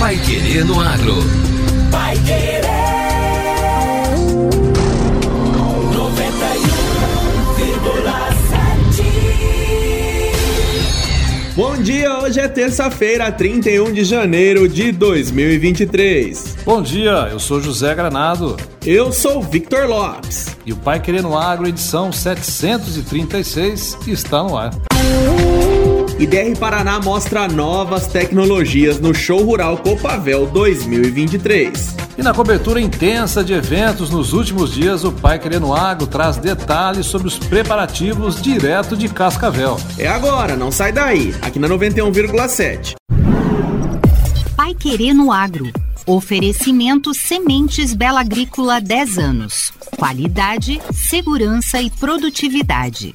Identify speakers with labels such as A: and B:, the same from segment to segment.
A: Pai Querer no Agro.
B: Pai Querer. 91,7.
C: Bom dia, hoje é terça-feira, 31 de janeiro de 2023.
D: Bom dia, eu sou José Granado.
C: Eu sou Victor Lopes.
D: E o Pai Querendo Agro, edição 736, está no ar.
C: IDR Paraná mostra novas tecnologias no Show Rural Copavel 2023.
D: E na cobertura intensa de eventos nos últimos dias, o Pai Querendo Agro traz detalhes sobre os preparativos direto de Cascavel.
C: É agora, não sai daí, aqui na 91,7.
E: Pai Querendo Agro. Oferecimento Sementes Bela Agrícola 10 anos. Qualidade, segurança e produtividade.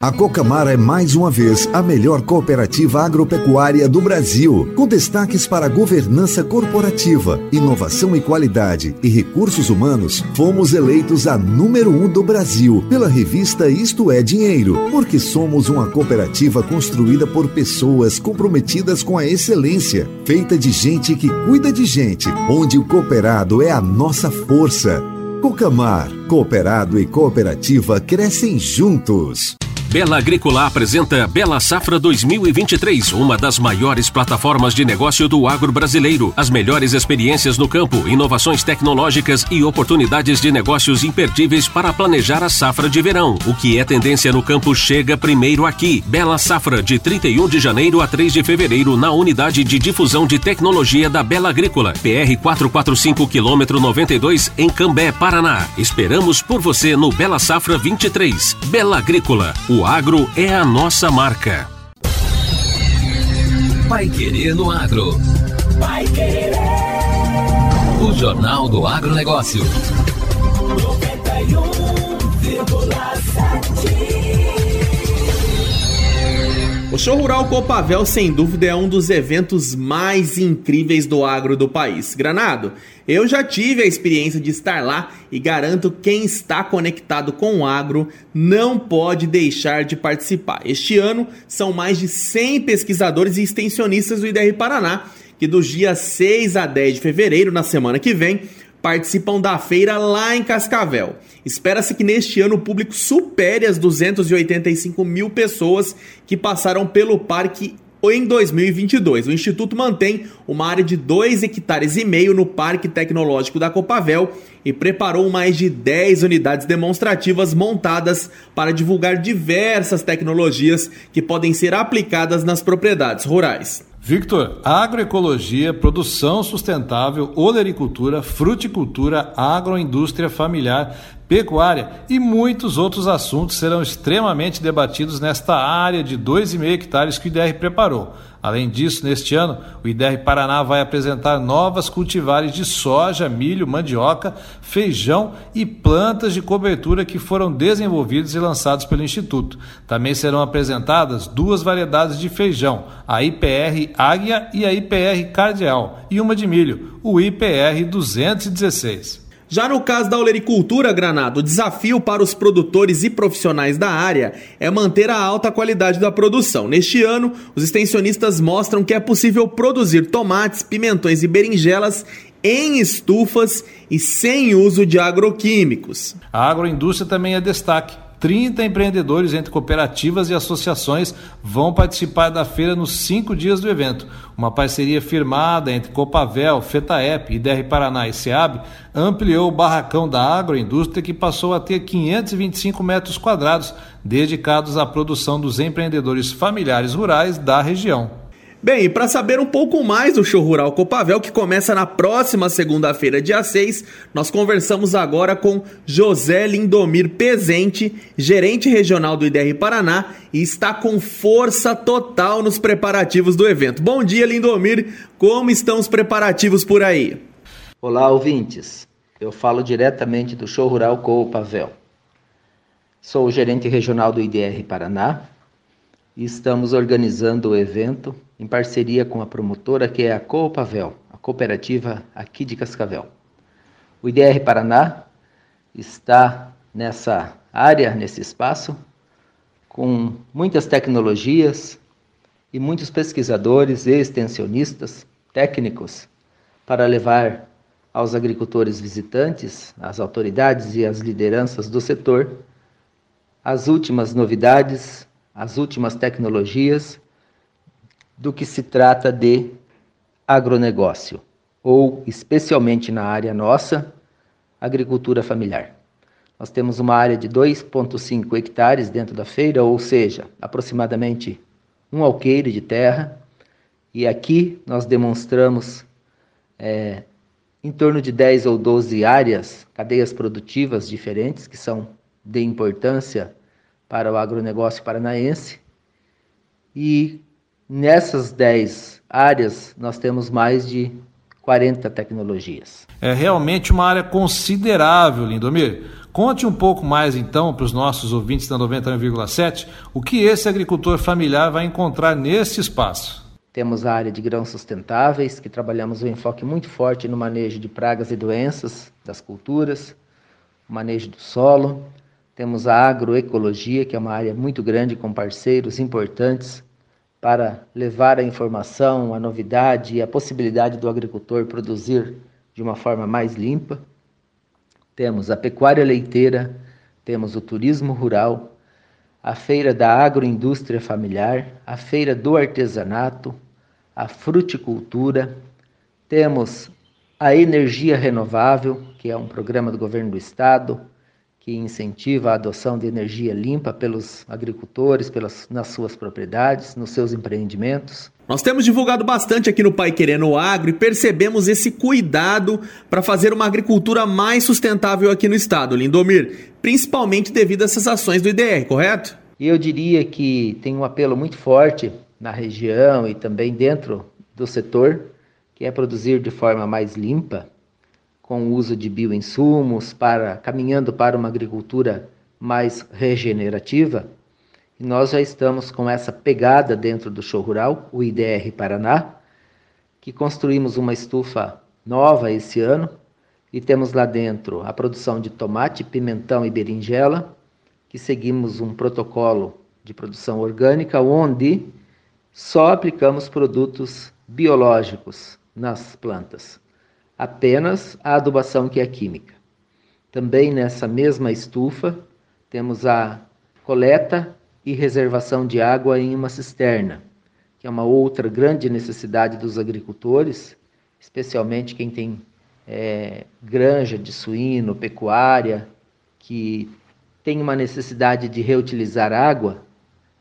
F: A Cocamar é mais uma vez a melhor cooperativa agropecuária do Brasil, com destaques para governança corporativa, inovação e qualidade e recursos humanos. Fomos eleitos a número um do Brasil pela revista Isto é Dinheiro, porque somos uma cooperativa construída por pessoas comprometidas com a excelência, feita de gente que cuida de gente, onde o cooperado é a nossa força. Cocamar, cooperado e cooperativa crescem juntos.
A: Bela Agrícola apresenta Bela Safra 2023, uma das maiores plataformas de negócio do agro brasileiro. As melhores experiências no campo, inovações tecnológicas e oportunidades de negócios imperdíveis para planejar a safra de verão. O que é tendência no campo chega primeiro aqui. Bela Safra, de 31 de janeiro a 3 de fevereiro, na unidade de difusão de tecnologia da Bela Agrícola, PR 445 km 92, em Cambé, Paraná. Esperamos por você no Bela Safra 23. Bela Agrícola, o agro é a nossa marca. Pai Querer no Agro.
B: Pai Querer.
A: O Jornal do Agronegócio.
B: 91,7.
C: O Show Rural Copavel, sem dúvida, é um dos eventos mais incríveis do agro do país. Granado, eu já tive a experiência de estar lá e garanto quem está conectado com o agro não pode deixar de participar. Este ano são mais de 100 pesquisadores e extensionistas do IDR Paraná que dos dias 6 a 10 de fevereiro, na semana que vem, participam da feira lá em Cascavel. Espera-se que neste ano o público supere as 285 mil pessoas que passaram pelo parque em 2022. O Instituto mantém uma área de 2 hectares e meio no Parque Tecnológico da Copavel e preparou mais de 10 unidades demonstrativas montadas para divulgar diversas tecnologias que podem ser aplicadas nas propriedades rurais.
D: Victor, agroecologia, produção sustentável, olericultura, fruticultura, agroindústria familiar, pecuária e muitos outros assuntos serão extremamente debatidos nesta área de 2,5 hectares que o IDR preparou. Além disso, neste ano, o IDR Paraná vai apresentar novas cultivares de soja, milho, mandioca, feijão e plantas de cobertura que foram desenvolvidos e lançados pelo Instituto. Também serão apresentadas duas variedades de feijão, a IPR Águia e a IPR Cardeal, e uma de milho, o IPR 216.
C: Já no caso da olericultura, Granado, o desafio para os produtores e profissionais da área é manter a alta qualidade da produção. Neste ano, os extensionistas mostram que é possível produzir tomates, pimentões e berinjelas em estufas e sem uso de agroquímicos.
D: A agroindústria também é destaque. 30 empreendedores entre cooperativas e associações vão participar da feira nos cinco dias do evento. Uma parceria firmada entre Copavel, FETAEP, IDR Paraná e SEAB ampliou o barracão da agroindústria que passou a ter 525 metros quadrados dedicados à produção dos empreendedores familiares rurais da região.
C: Bem, e para saber um pouco mais do Show Rural Copavel, que começa na próxima segunda-feira, dia 6, nós conversamos agora com José Lindomir Pezente, gerente regional do IDR Paraná, e está com força total nos preparativos do evento. Bom dia, Lindomir, como estão os preparativos por aí?
G: Olá, ouvintes. Eu falo diretamente do Show Rural Copavel. Sou o gerente regional do IDR Paraná e estamos organizando o evento em parceria com a promotora que é a Coopavel, a cooperativa aqui de Cascavel. O IDR Paraná está nessa área, nesse espaço, com muitas tecnologias e muitos pesquisadores e extensionistas técnicos para levar aos agricultores visitantes, às autoridades e às lideranças do setor as últimas novidades, as últimas tecnologias do que se trata de agronegócio, ou especialmente na área nossa, agricultura familiar. Nós temos uma área de 2,5 hectares dentro da feira, ou seja, aproximadamente um alqueire de terra, e aqui nós demonstramos é, em torno de 10 ou 12 áreas, cadeias produtivas diferentes, que são de importância para o agronegócio paranaense. E nessas 10 áreas, nós temos mais de 40 tecnologias.
D: É realmente uma área considerável, Lindomir. Conte um pouco mais então para os nossos ouvintes da 91,7 o que esse agricultor familiar vai encontrar nesse espaço.
G: Temos a área de grãos sustentáveis, que trabalhamos um enfoque muito forte no manejo de pragas e doenças das culturas, o manejo do solo. Temos a agroecologia, que é uma área muito grande com parceiros importantes para levar a informação, a novidade e a possibilidade do agricultor produzir de uma forma mais limpa. Temos a pecuária leiteira, temos o turismo rural, a feira da agroindústria familiar, a feira do artesanato, a fruticultura, temos a energia renovável, que é um programa do governo do estado, que incentiva a adoção de energia limpa pelos agricultores, pelas, nas suas propriedades, nos seus empreendimentos.
C: Nós temos divulgado bastante aqui no Pai Querendo Agro e percebemos esse cuidado para fazer uma agricultura mais sustentável aqui no estado, Lindomir, principalmente devido a essas ações do IDR, correto?
G: E eu diria que tem um apelo muito forte na região e também dentro do setor, que é produzir de forma mais limpa, com o uso de bioinsumos, para caminhando para uma agricultura mais regenerativa. E nós já estamos com essa pegada dentro do show rural, o IDR Paraná, que construímos uma estufa nova esse ano e temos lá dentro a produção de tomate, pimentão e berinjela, que seguimos um protocolo de produção orgânica onde só aplicamos produtos biológicos nas plantas apenas a adubação que é química. Também nessa mesma estufa temos a coleta e reservação de água em uma cisterna, que é uma outra grande necessidade dos agricultores, especialmente quem tem é, granja de suíno, pecuária, que tem uma necessidade de reutilizar água,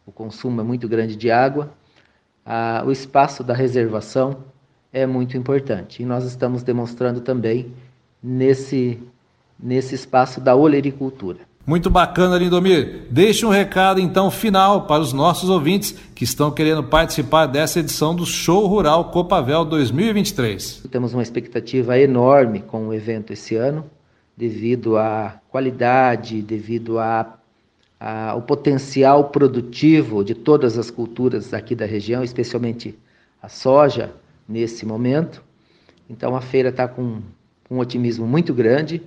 G: o consumo é muito grande de água, ah, o espaço da reservação é muito importante. E nós estamos demonstrando também nesse, nesse espaço da olericultura.
D: Muito bacana, Lindomir. Deixe um recado então final para os nossos ouvintes que estão querendo participar dessa edição do Show Rural Copavel 2023.
G: Temos uma expectativa enorme com o evento esse ano, devido à qualidade, devido a, a, ao potencial produtivo de todas as culturas aqui da região, especialmente a soja, nesse momento. Então a feira está com um otimismo muito grande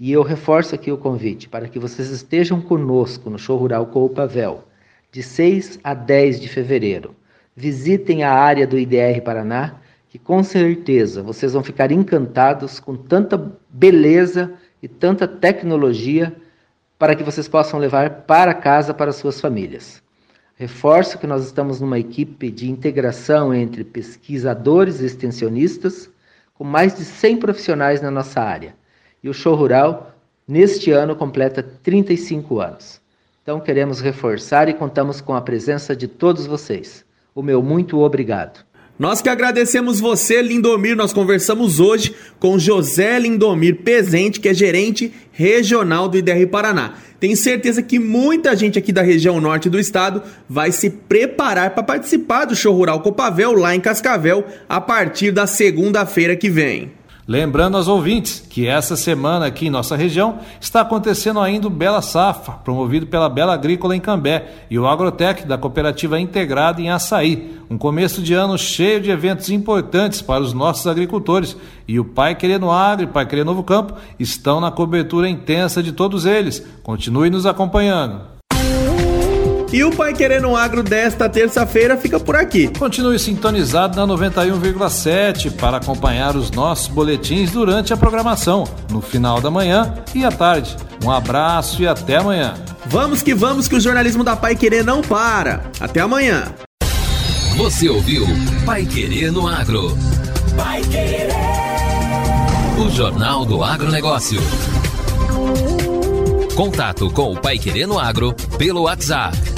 G: e eu reforço aqui o convite para que vocês estejam conosco no Show Rural Pavel, de 6 a 10 de fevereiro. Visitem a área do IDR Paraná, que com certeza vocês vão ficar encantados com tanta beleza e tanta tecnologia para que vocês possam levar para casa para suas famílias. Reforço que nós estamos numa equipe de integração entre pesquisadores e extensionistas, com mais de 100 profissionais na nossa área. E o Show Rural, neste ano, completa 35 anos. Então, queremos reforçar e contamos com a presença de todos vocês. O meu muito obrigado.
C: Nós que agradecemos você, Lindomir. Nós conversamos hoje com José Lindomir Pezente, que é gerente regional do IDR Paraná. Tenho certeza que muita gente aqui da região norte do estado vai se preparar para participar do show rural Copavel lá em Cascavel a partir da segunda-feira que vem.
D: Lembrando aos ouvintes que essa semana aqui em nossa região está acontecendo ainda o Bela Safra, promovido pela Bela Agrícola em Cambé, e o Agrotec da Cooperativa Integrada em Açaí. Um começo de ano cheio de eventos importantes para os nossos agricultores. E o Pai Querendo Agro e Pai Querendo Novo Campo estão na cobertura intensa de todos eles. Continue nos acompanhando.
C: E o Pai Querendo Agro desta terça-feira fica por aqui.
D: Continue sintonizado na 91,7 para acompanhar os nossos boletins durante a programação, no final da manhã e à tarde. Um abraço e até amanhã.
C: Vamos que vamos que o jornalismo da Pai Querer não para. Até amanhã.
B: Você ouviu Pai Querer no Agro.
H: Pai Querer.
B: O Jornal do Agronegócio. Contato com o Pai Querer no Agro pelo WhatsApp